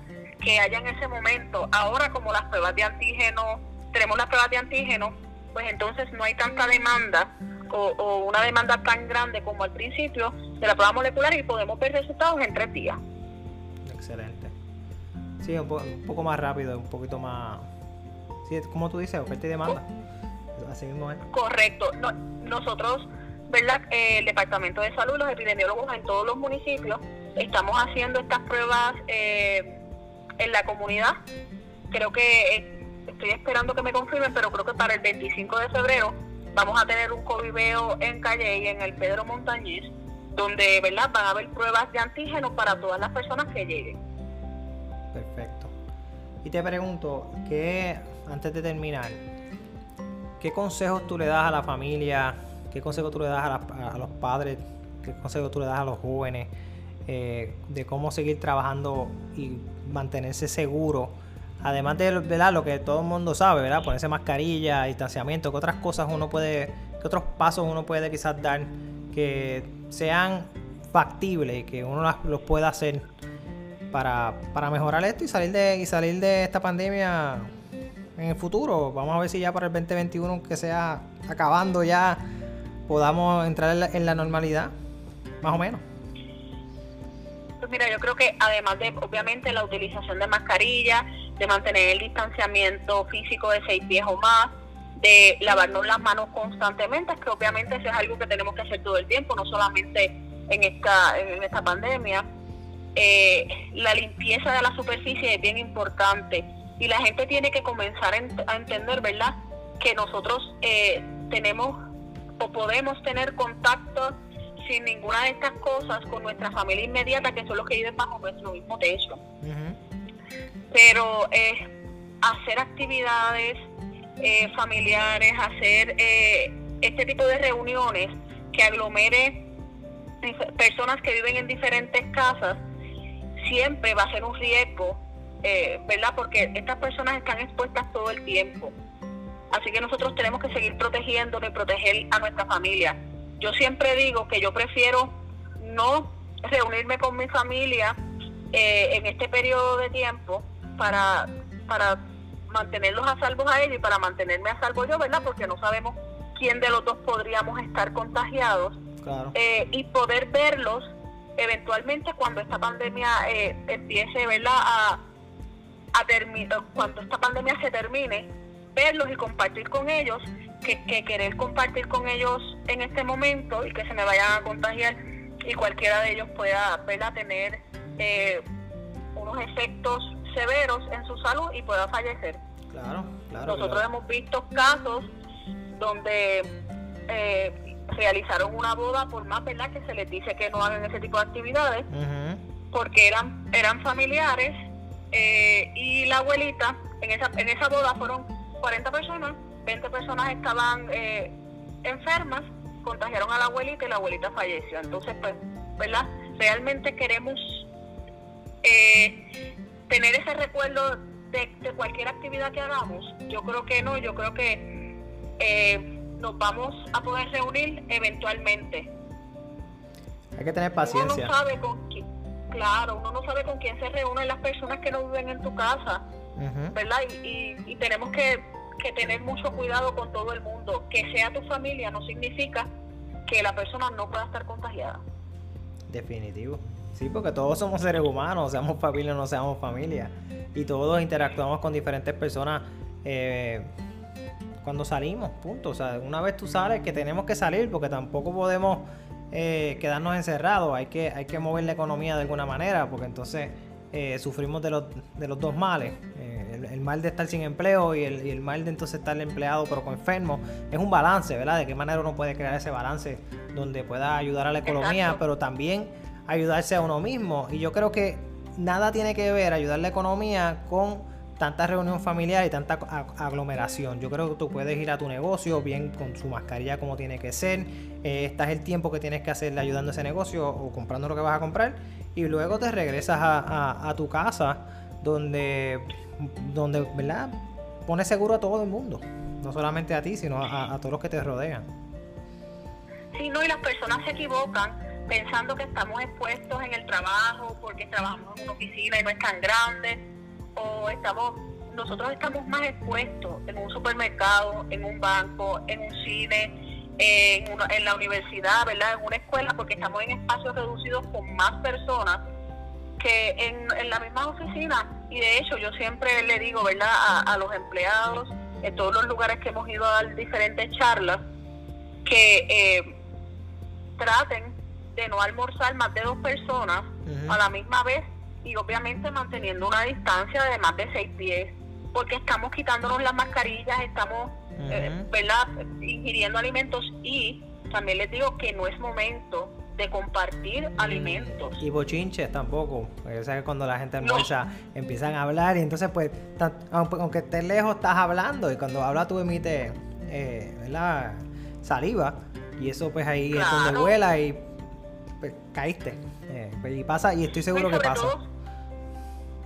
que haya en ese momento. Ahora, como las pruebas de antígeno, tenemos las pruebas de antígeno, pues entonces no hay tanta demanda o, una demanda tan grande como al principio de la prueba molecular y podemos ver resultados en tres días. Excelente. Sí, un, poco más rápido, un poquito más... Sí, como tú dices, oferta y demanda. Así mismo es. Correcto. nosotros, ¿verdad? Eh, el Departamento de Salud, los epidemiólogos en todos los municipios, estamos haciendo estas pruebas eh, en la comunidad. Creo que eh, estoy esperando que me confirmen, pero creo que para el 25 de febrero vamos a tener un coviveo en Calle y en el Pedro Montañés, donde ¿verdad? van a haber pruebas de antígeno para todas las personas que lleguen. Perfecto. Y te pregunto, ¿qué, antes de terminar, qué consejos tú le das a la familia? ¿Qué consejos tú le das a, los padres? ¿Qué consejos tú le das a los jóvenes? Eh, de cómo seguir trabajando y mantenerse seguro además de lo que todo el mundo sabe, ¿verdad? Ponerse mascarilla, distanciamiento, que otras cosas uno puede, que otros pasos uno puede quizás dar que sean factibles y que uno los pueda hacer para, mejorar esto y salir de y salir de esta pandemia en el futuro. Vamos a ver si ya para el 2021 que sea acabando ya podamos entrar en la normalidad, más o menos. Pues mira, yo creo que además de obviamente la utilización de mascarilla, de mantener el distanciamiento físico de seis pies o más, de lavarnos las manos constantemente, que obviamente eso es algo que tenemos que hacer todo el tiempo, no solamente en esta, en esta pandemia. Eh, la limpieza de la superficie es bien importante y la gente tiene que comenzar a entender, ¿verdad?, que nosotros eh, tenemos o podemos tener contacto sin ninguna de estas cosas con nuestra familia inmediata, que son los que viven bajo nuestro mismo techo pero eh, hacer actividades eh, familiares, hacer eh, este tipo de reuniones que aglomere personas que viven en diferentes casas, siempre va a ser un riesgo, ¿verdad? Porque estas personas están expuestas todo el tiempo. Así que nosotros tenemos que seguir protegiéndonos y proteger a nuestra familia. Yo siempre digo que yo prefiero no reunirme con mi familia en este periodo de tiempo para, para mantenerlos a salvo a ellos y para mantenerme a salvo yo, ¿verdad? Porque no sabemos quién de los dos podríamos estar contagiados. Eh, y poder verlos eventualmente cuando esta pandemia eh, empiece, ¿verdad? A, a terminar, cuando esta pandemia se termine, verlos y compartir con ellos, que, que querer compartir con ellos en este momento y que se me vayan a contagiar y cualquiera de ellos pueda, ¿verdad? Tener eh, unos efectos severos en su salud y pueda fallecer. Claro, claro. Nosotros hemos visto casos donde eh, realizaron una boda por más verdad que se les dice que no hagan ese tipo de actividades porque eran eran familiares eh, y la abuelita en esa en esa boda fueron 40 personas 20 personas estaban eh, enfermas contagiaron a la abuelita y la abuelita falleció entonces pues verdad realmente queremos eh, tener ese recuerdo de, cualquier actividad que hagamos, yo creo que no, yo creo que eh, nos vamos a poder reunir eventualmente. Hay que tener paciencia. Uno no sabe con quién, claro, uno no sabe con quién se reúnen las personas que no viven en tu casa, ¿verdad? Y, tenemos que, que tener mucho cuidado con todo el mundo. Que sea tu familia no significa que la persona no pueda estar contagiada. Definitivo. Sí, porque todos somos seres humanos, seamos familia o no seamos familia. Y todos interactuamos con diferentes personas eh, cuando salimos, punto. O sea, una vez tú sales, que tenemos que salir, porque tampoco podemos eh, quedarnos encerrados. Hay que, hay que mover la economía de alguna manera, porque entonces eh, sufrimos de los, de los dos males. El, mal de estar sin empleo y el, y el, mal de entonces estar empleado pero con enfermo. Es un balance, ¿verdad? De qué manera uno puede crear ese balance donde pueda ayudar a la economía, pero también ayudarse a uno mismo. Y yo creo que nada tiene que ver ayudar la economía con tanta reunión familiar y tanta aglomeración. Yo creo que tú puedes ir a tu negocio bien con su mascarilla como tiene que ser. Eh, estás el tiempo que tienes que hacerle ayudando a ese negocio o comprando lo que vas a comprar. Y luego te regresas a, tu casa donde, donde, ¿verdad? Pones seguro a todo el mundo. No solamente a ti, sino a, a todos los que te rodean. Sí, no, y las personas se equivocan pensando que estamos expuestos en el trabajo porque trabajamos en una oficina y no es tan grande, o estamos, nosotros estamos más expuestos en un supermercado, en un banco, en un cine, en, en la universidad, ¿verdad? En una escuela, porque estamos en espacios reducidos con más personas que en, en la misma oficina. Y de hecho, yo siempre le digo, ¿verdad?, a, a los empleados en todos los lugares que hemos ido a dar diferentes charlas, que eh, traten de no almorzar más de dos personas a la misma vez y obviamente manteniendo una distancia de más de seis pies, porque estamos quitándonos las mascarillas, estamos, eh, ¿verdad?, ingiriendo alimentos y también les digo que no es momento de compartir alimentos. Y bochinches tampoco. Porque sabes que cuando la gente almuerza empiezan a hablar y entonces pues, aunque estés lejos estás hablando y cuando habla tú emites eh, ¿verdad? saliva y eso pues ahí es donde vuela y pues, caíste. Eh, pues, y pasa, y estoy seguro que pasa.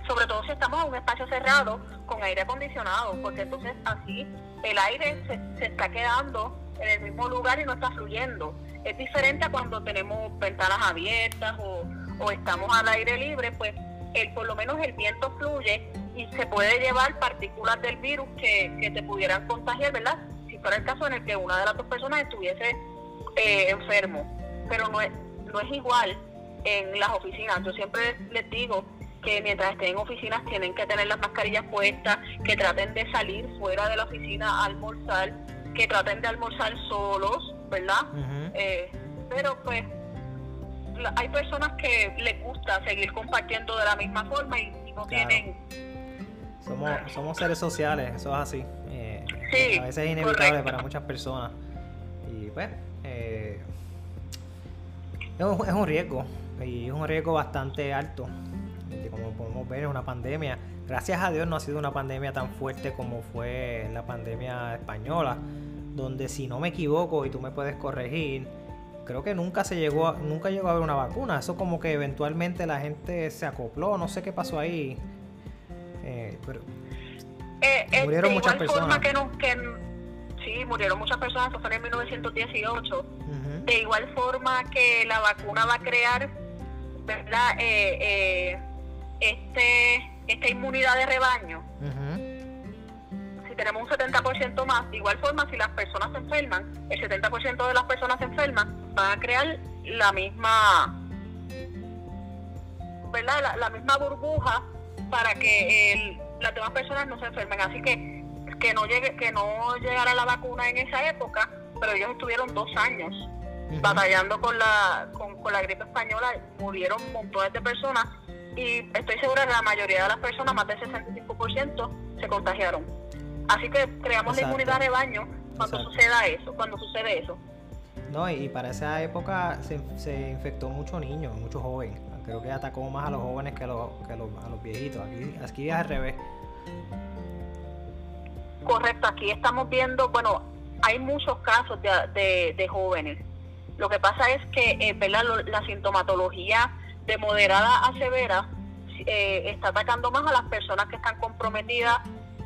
sobre todo si estamos en un espacio cerrado con aire acondicionado, porque entonces así el aire se, está quedando en el mismo lugar y no está fluyendo. Es diferente a cuando tenemos ventanas abiertas o, estamos al aire libre, pues el, por lo menos el viento fluye y se puede llevar partículas del virus que, que te pudieran contagiar, ¿verdad? Si fuera el caso en el que una de las dos personas estuviese eh, enfermo. Pero no es, no es igual en las oficinas. Yo siempre les digo que mientras estén en oficinas tienen que tener las mascarillas puestas, que traten de salir fuera de la oficina a almorzar, que traten de almorzar solos, ¿verdad? Eh, pero pues hay personas que les gusta seguir compartiendo de la misma forma y, no tienen... Somos, somos seres sociales, eso es así. Eh, a veces es inevitable para muchas personas. Y pues... Eh, es un, riesgo y es un riesgo bastante alto. Como podemos ver, es una pandemia. Gracias a Dios no ha sido una pandemia tan fuerte como fue la pandemia española, donde si no me equivoco y tú me puedes corregir, creo que nunca se llegó a, nunca llegó a haber una vacuna. Eso como que eventualmente la gente se acopló, no sé qué pasó ahí. Eh, pero eh, eh, murieron muchas personas. Que que, sí, murieron muchas personas, eso fue en 1918 de igual forma que la vacuna va a crear, ¿verdad? Eh, eh, este, esta inmunidad de rebaño. tenemos un 70% más, de igual forma, si las personas se enferman, el 70% de las personas se enferman, van a crear la misma, ¿verdad? La, misma burbuja para que las demás personas no se enfermen. Así que que no llegue, que no llegara la vacuna en esa época, pero ellos estuvieron dos años batallando con la, con, con la gripe española, murieron montones de personas y estoy segura que la mayoría de las personas, más del 65%, se contagiaron. Así que creamos la inmunidad de baño cuando suceda eso, cuando sucede eso. No, y para esa época se, se infectó muchos niños, muchos jóvenes. Creo que atacó más a los jóvenes que a los, que a los, viejitos. Aquí, aquí es al revés. Correcto, aquí estamos viendo, bueno, hay muchos casos de, de, jóvenes. Lo que pasa es que eh, la sintomatología de moderada a severa eh, está atacando más a las personas que están comprometidas,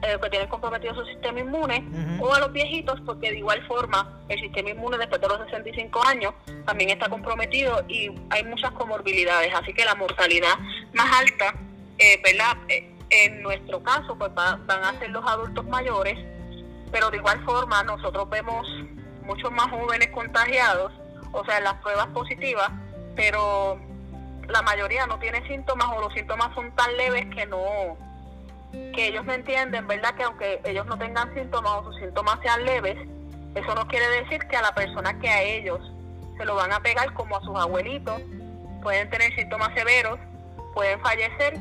eh, que tienen comprometido su sistema inmune, o a los viejitos, porque de igual forma el sistema inmune después de los 65 años también está comprometido y hay muchas comorbilidades, así que la mortalidad más alta, eh, ¿verdad? Eh, en nuestro caso, pues van a ser los adultos mayores, pero de igual forma nosotros vemos muchos más jóvenes contagiados, o sea, las pruebas positivas, pero la mayoría no tiene síntomas o los síntomas son tan leves que no que ellos no entienden, ¿verdad? Que aunque ellos no tengan síntomas o sus síntomas sean leves, eso no quiere decir que a la persona que a ellos se lo van a pegar como a sus abuelitos, pueden tener síntomas severos, pueden fallecer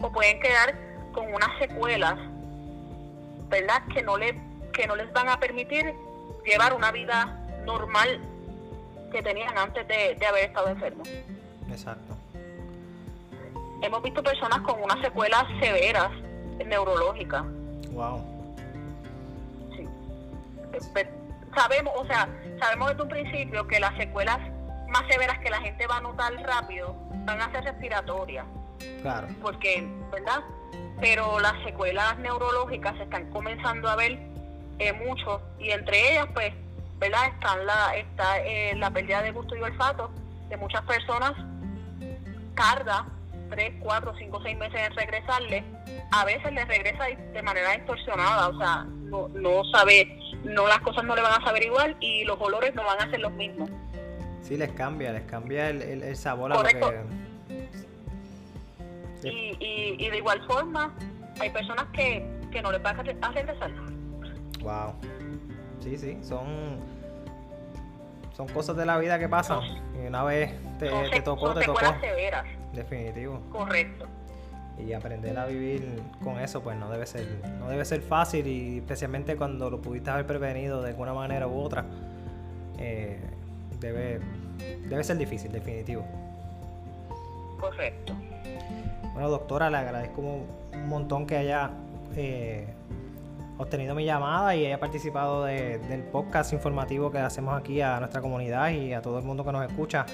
o pueden quedar con unas secuelas, ¿verdad? Que no le que no les van a permitir llevar una vida normal que tenían antes de, de haber estado enfermos. Exacto. Hemos visto personas con unas secuelas severas neurológicas. Wow. Sí. Sabemos, o sea, sabemos desde un principio que las secuelas más severas que la gente va a notar rápido van a ser respiratorias. Claro. Porque, ¿verdad? Pero las secuelas neurológicas se están comenzando a ver eh, mucho y entre ellas, pues, ¿verdad? Están la, está eh, la pérdida de gusto y olfato de muchas personas tarda 3, 4, 5, 6 meses en regresarle, a veces le regresa de manera distorsionada, o sea, no, no sabe, no las cosas no le van a saber igual y los olores no van a ser los mismos. Sí, les cambia, les cambia el, el, sabor a lo que... Y, y, y, de igual forma, hay personas que, que no les va a regresar. Wow. Sí, sí, son son cosas de la vida que pasan. Y una vez te, tocó, te tocó. Severas. Definitivo. Correcto. Y aprender a vivir con eso, pues no debe ser, no debe ser fácil, y especialmente cuando lo pudiste haber prevenido de alguna manera u otra, eh, debe, debe ser difícil, definitivo. Correcto. Bueno, doctora, le agradezco un montón que haya eh, obtenido mi llamada y haya participado del podcast informativo que hacemos aquí a nuestra comunidad y a todo el mundo que nos escucha.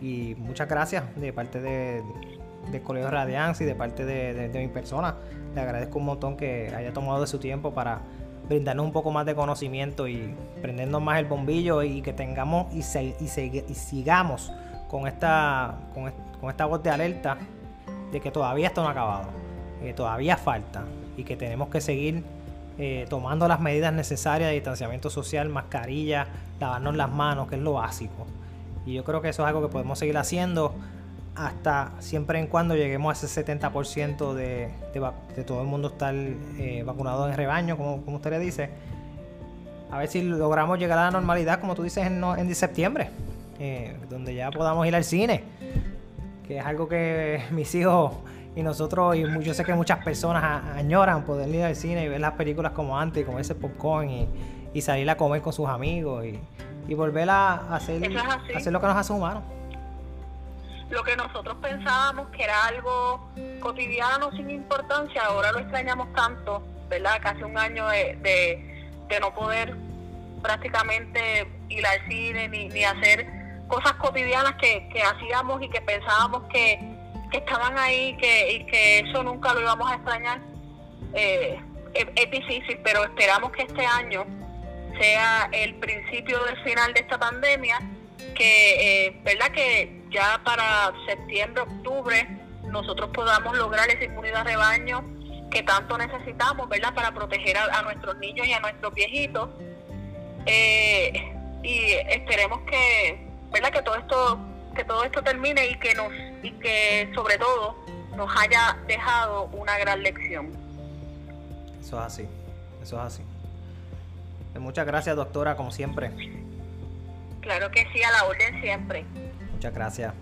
Y muchas gracias de parte de, Colegio Radiance y de parte de, mi persona. Le agradezco un montón que haya tomado de su tiempo para brindarnos un poco más de conocimiento y prendernos más el bombillo y que tengamos y, sigamos con esta, con, con esta voz de alerta de que todavía esto no ha acabado, que todavía falta y que tenemos que seguir eh, tomando las medidas necesarias de distanciamiento social, mascarilla, lavarnos las manos, que es lo básico. Y yo creo que eso es algo que podemos seguir haciendo hasta siempre en cuando lleguemos a ese 70% de, todo el mundo estar eh, vacunado en rebaño, como, como, usted le dice. A ver si logramos llegar a la normalidad, como tú dices, en, en septiembre, eh, donde ya podamos ir al cine, que es algo que mis hijos y nosotros, y yo sé que muchas personas añoran poder ir al cine y ver las películas como antes, como ese popcorn y, y salir a comer con sus amigos y, y volver a hacer, hacer lo que nos hace humanos. Lo que nosotros pensábamos que era algo cotidiano sin importancia, ahora lo extrañamos tanto, ¿verdad? Casi un año de, de, no poder prácticamente ir al cine ni, ni hacer cosas cotidianas que, que hacíamos y que pensábamos que que estaban ahí que, y que eso nunca lo íbamos a extrañar. Eh, es, difícil, pero esperamos que este año sea el principio del final de esta pandemia, que eh, verdad que ya para septiembre, octubre nosotros podamos lograr esa inmunidad rebaño que tanto necesitamos, ¿verdad? Para proteger a, nuestros niños y a nuestros viejitos. Eh, y esperemos que, ¿verdad? Que todo esto, que todo esto termine y que nos, y que sobre todo nos haya dejado una gran lección. Eso es así, eso es así. Pues muchas gracias, doctora, como siempre. Claro que sí, a la orden siempre. Muchas gracias.